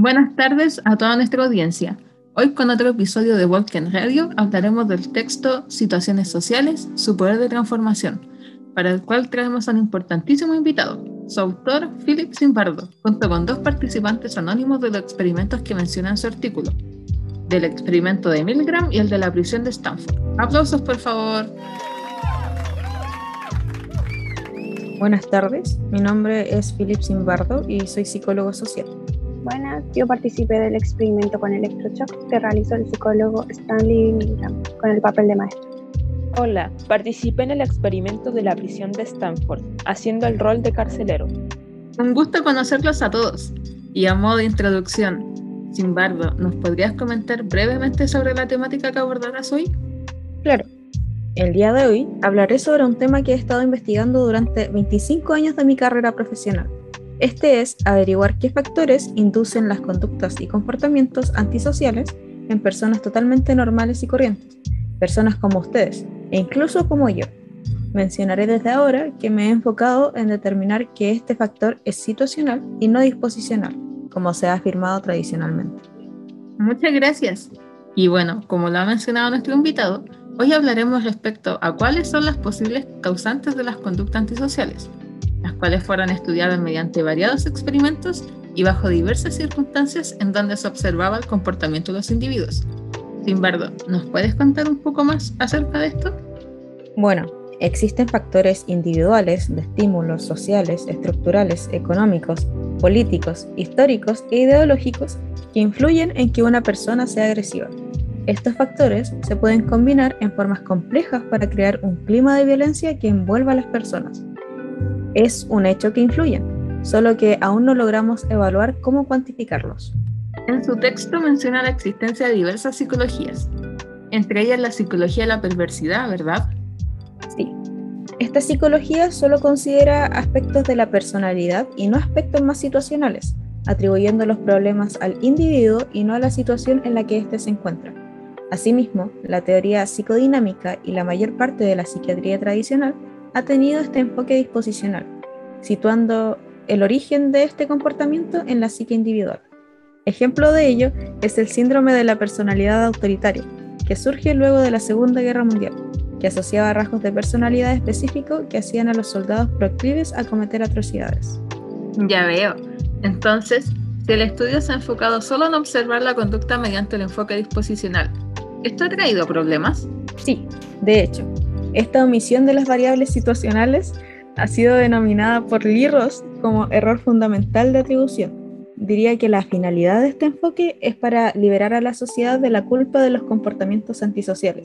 Buenas tardes a toda nuestra audiencia. Hoy con otro episodio de Walken Radio hablaremos del texto Situaciones Sociales, su poder de transformación, para el cual traemos a un importantísimo invitado, su autor Philip Zimbardo, junto con dos participantes anónimos de los experimentos que menciona en su artículo, del experimento de Milgram y el de la prisión de Stanford. Aplausos, por favor. Buenas tardes, mi nombre es Philip Zimbardo y soy psicólogo social. Buenas, yo participé del experimento con electrochoc que realizó el psicólogo Stanley Milgram con el papel de maestro. Hola, participé en el experimento de la prisión de Stanford, haciendo el rol de carcelero. Un gusto conocerlos a todos. Y a modo de introducción, Zimbardo, ¿nos podrías comentar brevemente sobre la temática que abordarás hoy? Claro. El día de hoy hablaré sobre un tema que he estado investigando durante 25 años de mi carrera profesional, este es averiguar qué factores inducen las conductas y comportamientos antisociales en personas totalmente normales y corrientes, personas como ustedes, e incluso como yo. Mencionaré desde ahora que me he enfocado en determinar que este factor es situacional y no disposicional, como se ha afirmado tradicionalmente. Muchas gracias. Y bueno, como lo ha mencionado nuestro invitado, hoy hablaremos respecto a cuáles son las posibles causantes de las conductas antisociales las cuales fueron estudiadas mediante variados experimentos y bajo diversas circunstancias en donde se observaba el comportamiento de los individuos. Simbardo, ¿nos puedes contar un poco más acerca de esto? Bueno, existen factores individuales de estímulos sociales, estructurales, económicos, políticos, históricos e ideológicos que influyen en que una persona sea agresiva. Estos factores se pueden combinar en formas complejas para crear un clima de violencia que envuelva a las personas es un hecho que influye, solo que aún no logramos evaluar cómo cuantificarlos. En su texto menciona la existencia de diversas psicologías, entre ellas la psicología de la perversidad, ¿verdad? Sí. Esta psicología solo considera aspectos de la personalidad y no aspectos más situacionales, atribuyendo los problemas al individuo y no a la situación en la que éste se encuentra. Asimismo, la teoría psicodinámica y la mayor parte de la psiquiatría tradicional ha tenido este enfoque disposicional, situando el origen de este comportamiento en la psique individual. Ejemplo de ello es el síndrome de la personalidad autoritaria, que surge luego de la Segunda Guerra Mundial, que asociaba rasgos de personalidad específicos que hacían a los soldados proclives a cometer atrocidades. Ya veo. Entonces, si el estudio se ha enfocado solo en observar la conducta mediante el enfoque disposicional, ¿esto ha traído problemas? Sí, de hecho, esta omisión de las variables situacionales ha sido denominada por Lee Ross como error fundamental de atribución. Diría que la finalidad de este enfoque es para liberar a la sociedad de la culpa de los comportamientos antisociales,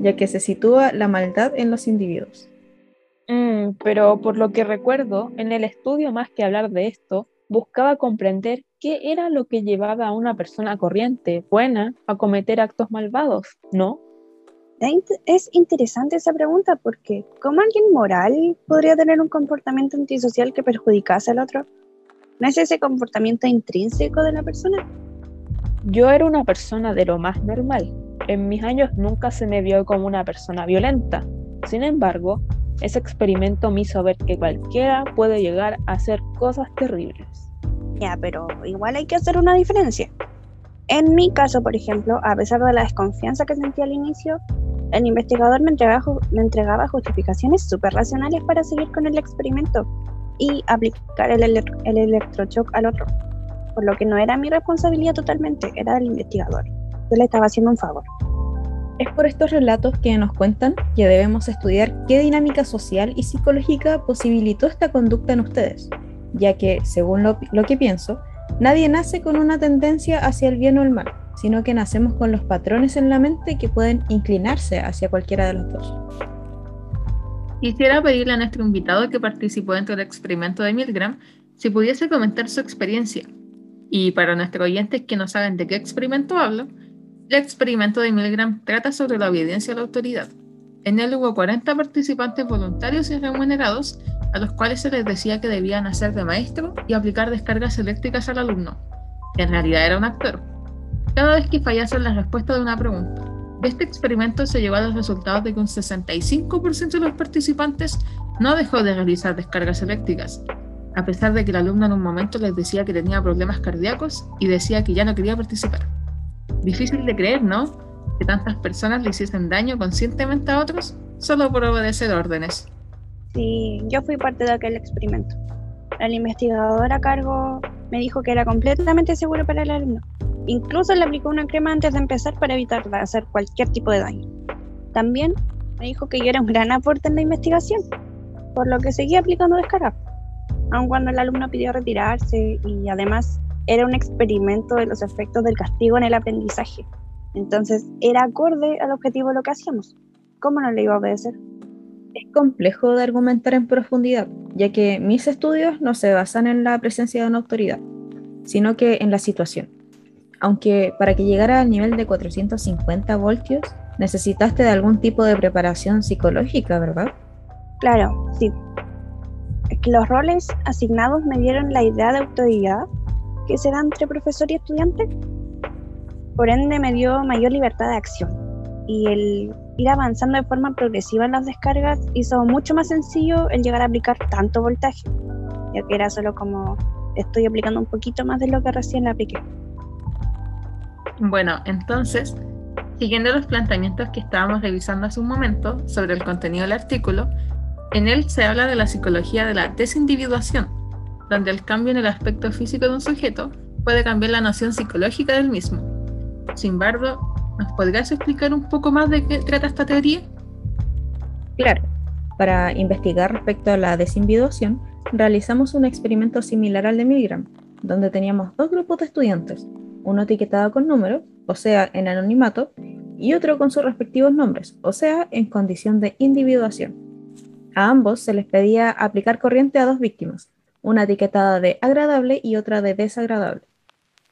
ya que se sitúa la maldad en los individuos. Mm, pero por lo que recuerdo, en el estudio más que hablar de esto, buscaba comprender qué era lo que llevaba a una persona corriente, buena, a cometer actos malvados, ¿no? Es interesante esa pregunta porque ¿cómo alguien moral podría tener un comportamiento antisocial que perjudicase al otro? ¿No es ese comportamiento intrínseco de la persona? Yo era una persona de lo más normal. En mis años nunca se me vio como una persona violenta. Sin embargo, ese experimento me hizo ver que cualquiera puede llegar a hacer cosas terribles. Ya, pero igual hay que hacer una diferencia. En mi caso, por ejemplo, a pesar de la desconfianza que sentí al inicio, el investigador me entregaba, justificaciones súper racionales para seguir con el experimento y aplicar el, el electrochoc al otro, por lo que no era mi responsabilidad totalmente, era del investigador. Yo le estaba haciendo un favor. Es por estos relatos que nos cuentan que debemos estudiar qué dinámica social y psicológica posibilitó esta conducta en ustedes, ya que, según lo que pienso, nadie nace con una tendencia hacia el bien o el mal sino que nacemos con los patrones en la mente que pueden inclinarse hacia cualquiera de los dos. Quisiera pedirle a nuestro invitado que participó dentro del experimento de Milgram si pudiese comentar su experiencia. Y para nuestros oyentes que no saben de qué experimento hablo, el experimento de Milgram trata sobre la obediencia a la autoridad. En él hubo 40 participantes voluntarios y remunerados a los cuales se les decía que debían hacer de maestro y aplicar descargas eléctricas al alumno, que en realidad era un actor cada vez que fallasen la respuesta de una pregunta. De este experimento se llegó a los resultados de que un 65% de los participantes no dejó de realizar descargas eléctricas a pesar de que el alumno en un momento les decía que tenía problemas cardíacos y decía que ya no quería participar. Difícil de creer, ¿no? Que tantas personas le hiciesen daño conscientemente a otros solo por obedecer órdenes. Sí, yo fui parte de aquel experimento. El investigador a cargo me dijo que era completamente seguro para el alumno. Incluso le aplicó una crema antes de empezar para evitar hacer cualquier tipo de daño. También me dijo que yo era un gran aporte en la investigación, por lo que seguía aplicando descarga, aun cuando el alumno pidió retirarse y además era un experimento de los efectos del castigo en el aprendizaje. Entonces era acorde al objetivo de lo que hacíamos. ¿Cómo no le iba a obedecer? Es complejo de argumentar en profundidad, ya que mis estudios no se basan en la presencia de una autoridad, sino que en la situación. Aunque para que llegara al nivel de 450 voltios, necesitaste de algún tipo de preparación psicológica, ¿verdad? Claro, sí. Es que los roles asignados me dieron la idea de autoridad que se da entre profesor y estudiante. Por ende, me dio mayor libertad de acción. Y el ir avanzando de forma progresiva en las descargas hizo mucho más sencillo el llegar a aplicar tanto voltaje, ya que era solo como estoy aplicando un poquito más de lo que recién apliqué. Bueno, entonces, siguiendo los planteamientos que estábamos revisando hace un momento sobre el contenido del artículo, en él se habla de la psicología de la desindividuación, donde el cambio en el aspecto físico de un sujeto puede cambiar la noción psicológica del mismo. Sin embargo, ¿nos podrías explicar un poco más de qué trata esta teoría? Claro. Para investigar respecto a la desindividuación, realizamos un experimento similar al de Milgram, donde teníamos dos grupos de estudiantes, uno etiquetado con número, o sea, en anonimato, y otro con sus respectivos nombres, o sea, en condición de individuación. A ambos se les pedía aplicar corriente a dos víctimas, una etiquetada de agradable y otra de desagradable.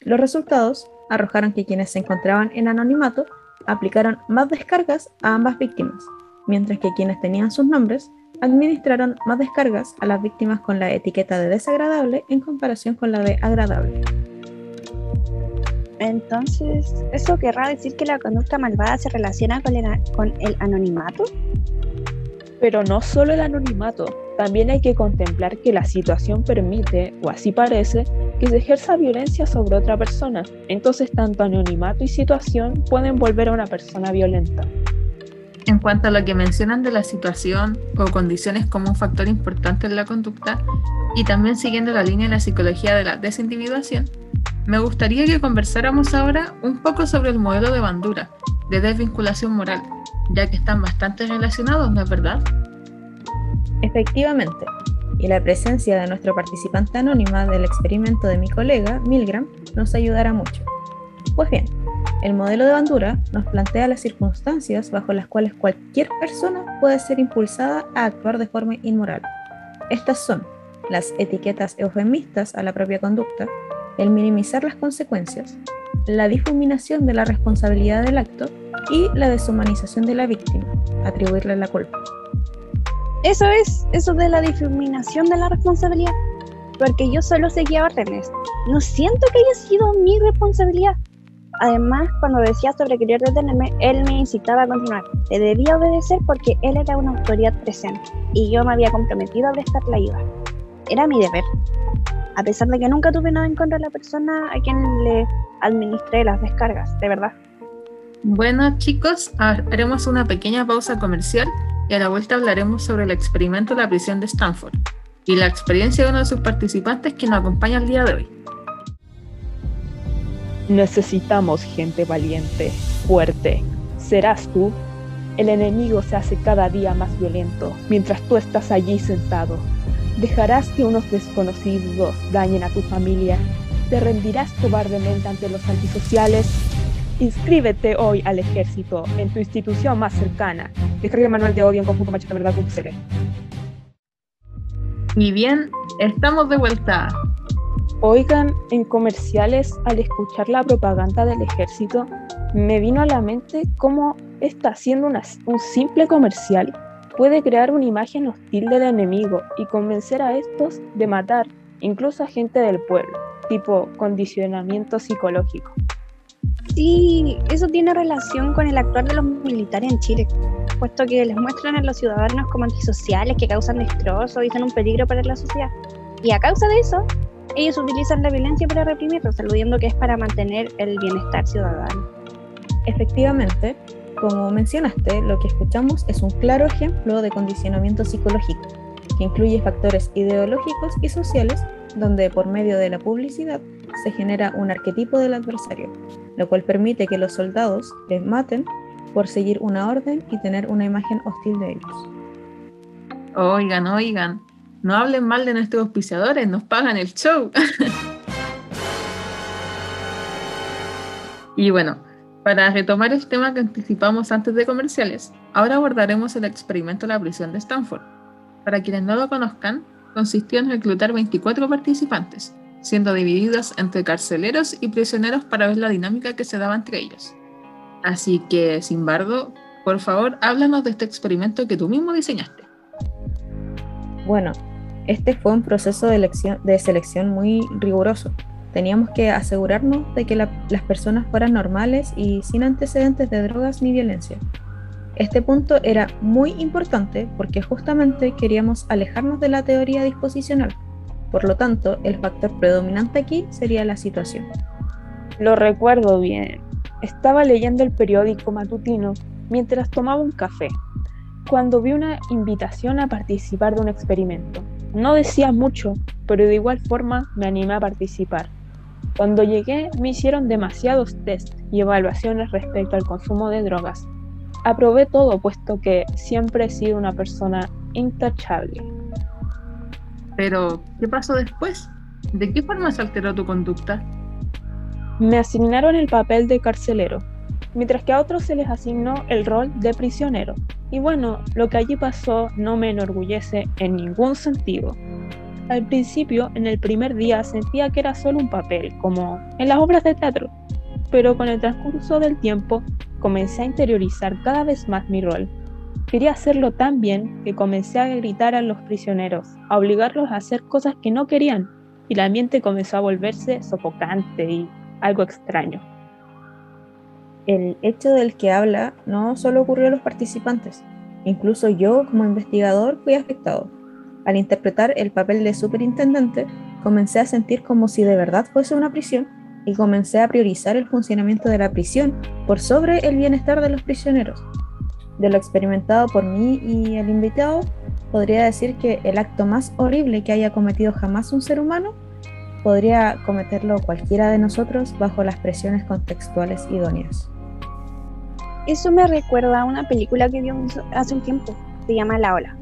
Los resultados arrojaron que quienes se encontraban en anonimato aplicaron más descargas a ambas víctimas, mientras que quienes tenían sus nombres administraron más descargas a las víctimas con la etiqueta de desagradable en comparación con la de agradable. Entonces, ¿eso querrá decir que la conducta malvada se relaciona con el, con el anonimato? Pero no solo el anonimato, también hay que contemplar que la situación permite, o así parece, que se ejerza violencia sobre otra persona. Entonces tanto anonimato y situación pueden volver a una persona violenta. En cuanto a lo que mencionan de la situación o condiciones como un factor importante en la conducta, y también siguiendo la línea de la psicología de la desindividuación, me gustaría que conversáramos ahora un poco sobre el modelo de Bandura, de desvinculación moral, ya que están bastante relacionados, ¿no es verdad? Efectivamente, y la presencia de nuestro participante anónima del experimento de mi colega, Milgram, nos ayudará mucho. Pues bien, el modelo de Bandura nos plantea las circunstancias bajo las cuales cualquier persona puede ser impulsada a actuar de forma inmoral. Estas son las etiquetas eufemistas a la propia conducta, el minimizar las consecuencias, la difuminación de la responsabilidad del acto y la deshumanización de la víctima, atribuirle la culpa. Eso es, eso de la difuminación de la responsabilidad, porque yo solo seguía órdenes. No siento que haya sido mi responsabilidad. Además, cuando decía sobre querer detenerme, él me incitaba a continuar. Le debía obedecer porque él era una autoridad presente y yo me había comprometido a prestar la ayuda. Era mi deber. A pesar de que nunca tuve nada en contra de la persona a quien le administré las descargas, de verdad. Bueno, chicos, haremos una pequeña pausa comercial y a la vuelta hablaremos sobre el experimento de la prisión de Stanford y la experiencia de uno de sus participantes que nos acompaña el día de hoy. Necesitamos gente valiente, fuerte. ¿Serás tú? El enemigo se hace cada día más violento mientras tú estás allí sentado. ¿Dejarás que unos desconocidos dañen a tu familia? ¿Te rendirás cobardemente ante los antisociales? Inscríbete hoy al ejército en tu institución más cercana. Descarga el manual de odio en conjunto machete verdad Y bien, estamos de vuelta. Oigan, en comerciales, al escuchar la propaganda del ejército, me vino a la mente cómo está haciendo un simple comercial puede crear una imagen hostil del enemigo y convencer a estos de matar, incluso a gente del pueblo, tipo condicionamiento psicológico. Sí, eso tiene relación con el actuar de los militares en Chile, puesto que les muestran a los ciudadanos como antisociales que causan destrozos y son un peligro para la sociedad. Y a causa de eso, ellos utilizan la violencia para reprimirlos, aludiendo que es para mantener el bienestar ciudadano. Efectivamente, como mencionaste, lo que escuchamos es un claro ejemplo de condicionamiento psicológico, que incluye factores ideológicos y sociales, donde por medio de la publicidad se genera un arquetipo del adversario, lo cual permite que los soldados les maten por seguir una orden y tener una imagen hostil de ellos. Oigan, oigan, no hablen mal de nuestros auspiciadores, nos pagan el show. y bueno, para retomar el tema que anticipamos antes de comerciales, ahora abordaremos el experimento de la prisión de Stanford. Para quienes no lo conozcan, consistió en reclutar 24 participantes, siendo divididos entre carceleros y prisioneros para ver la dinámica que se daba entre ellos. Así que, sin embargo, por favor, háblanos de este experimento que tú mismo diseñaste. Bueno, este fue un proceso de, de selección muy riguroso. Teníamos que asegurarnos de que las personas fueran normales y sin antecedentes de drogas ni violencia. Este punto era muy importante porque justamente queríamos alejarnos de la teoría disposicional. Por lo tanto, el factor predominante aquí sería la situación. Lo recuerdo bien. Estaba leyendo el periódico matutino mientras tomaba un café, cuando vi una invitación a participar de un experimento. No decía mucho, pero de igual forma me animé a participar. Cuando llegué me hicieron demasiados tests y evaluaciones respecto al consumo de drogas. Aprobé todo puesto que siempre he sido una persona intachable. Pero, ¿qué pasó después? ¿De qué forma se alteró tu conducta? Me asignaron el papel de carcelero, mientras que a otros se les asignó el rol de prisionero. Y bueno, lo que allí pasó no me enorgullece en ningún sentido. Al principio, en el primer día, sentía que era solo un papel, como en las obras de teatro, pero con el transcurso del tiempo comencé a interiorizar cada vez más mi rol. Quería hacerlo tan bien que comencé a gritar a los prisioneros, a obligarlos a hacer cosas que no querían, y el ambiente comenzó a volverse sofocante y algo extraño el hecho del que habla no solo ocurrió a los participantes, incluso yo como investigador fui afectado. Al interpretar el papel de superintendente, comencé a sentir como si de verdad fuese una prisión y comencé a priorizar el funcionamiento de la prisión por sobre el bienestar de los prisioneros. De lo experimentado por mí y el invitado, podría decir que el acto más horrible que haya cometido jamás un ser humano podría cometerlo cualquiera de nosotros bajo las presiones contextuales idóneas. Eso me recuerda a una película que vi hace un tiempo, se llama La Ola.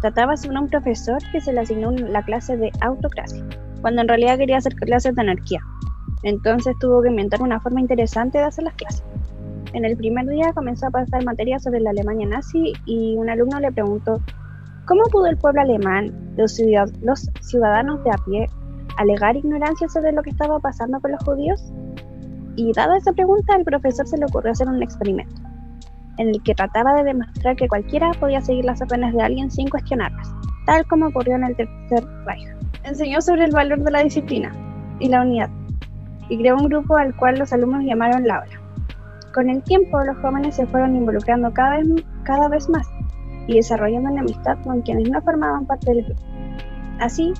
Trataba sobre un profesor que se le asignó la clase de autocracia, cuando en realidad quería hacer clases de anarquía. Entonces tuvo que inventar una forma interesante de hacer las clases. En el primer día comenzó a pasar materia sobre la Alemania nazi y un alumno le preguntó, ¿cómo pudo el pueblo alemán, los, ciudadanos de a pie, alegar ignorancia sobre lo que estaba pasando con los judíos? Y dada esa pregunta, al profesor se le ocurrió hacer un experimento, en el que trataba de demostrar que cualquiera podía seguir las órdenes de alguien sin cuestionarlas, tal como ocurrió en el Tercer Reich. Enseñó sobre el valor de la disciplina y la unidad, y creó un grupo al cual los alumnos llamaron la hora. Con el tiempo, los jóvenes se fueron involucrando cada vez, cada vez más y desarrollando una amistad con quienes no formaban parte del grupo. Así,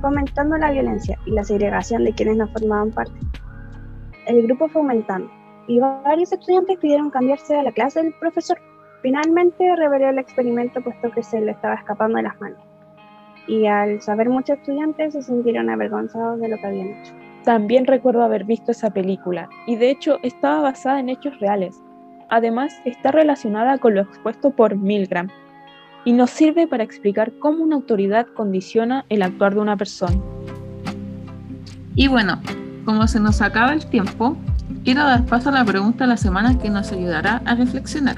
fomentando la violencia y la segregación de quienes no formaban parte el grupo fue aumentando y varios estudiantes pidieron cambiarse a la clase del profesor. Finalmente reveló el experimento puesto que se le estaba escapando de las manos. Y al saber muchos estudiantes se sintieron avergonzados de lo que habían hecho. También recuerdo haber visto esa película y de hecho estaba basada en hechos reales. Además está relacionada con lo expuesto por Milgram y nos sirve para explicar cómo una autoridad condiciona el actuar de una persona. Y bueno, como se nos acaba el tiempo, quiero dar paso a la pregunta de la semana que nos ayudará a reflexionar.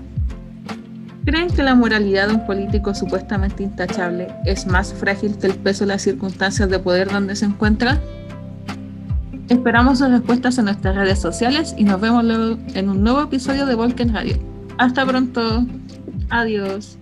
¿Creen que la moralidad de un político supuestamente intachable es más frágil que el peso de las circunstancias de poder donde se encuentra? Esperamos sus respuestas en nuestras redes sociales y nos vemos luego en un nuevo episodio de Volken Radio. Hasta pronto. Adiós.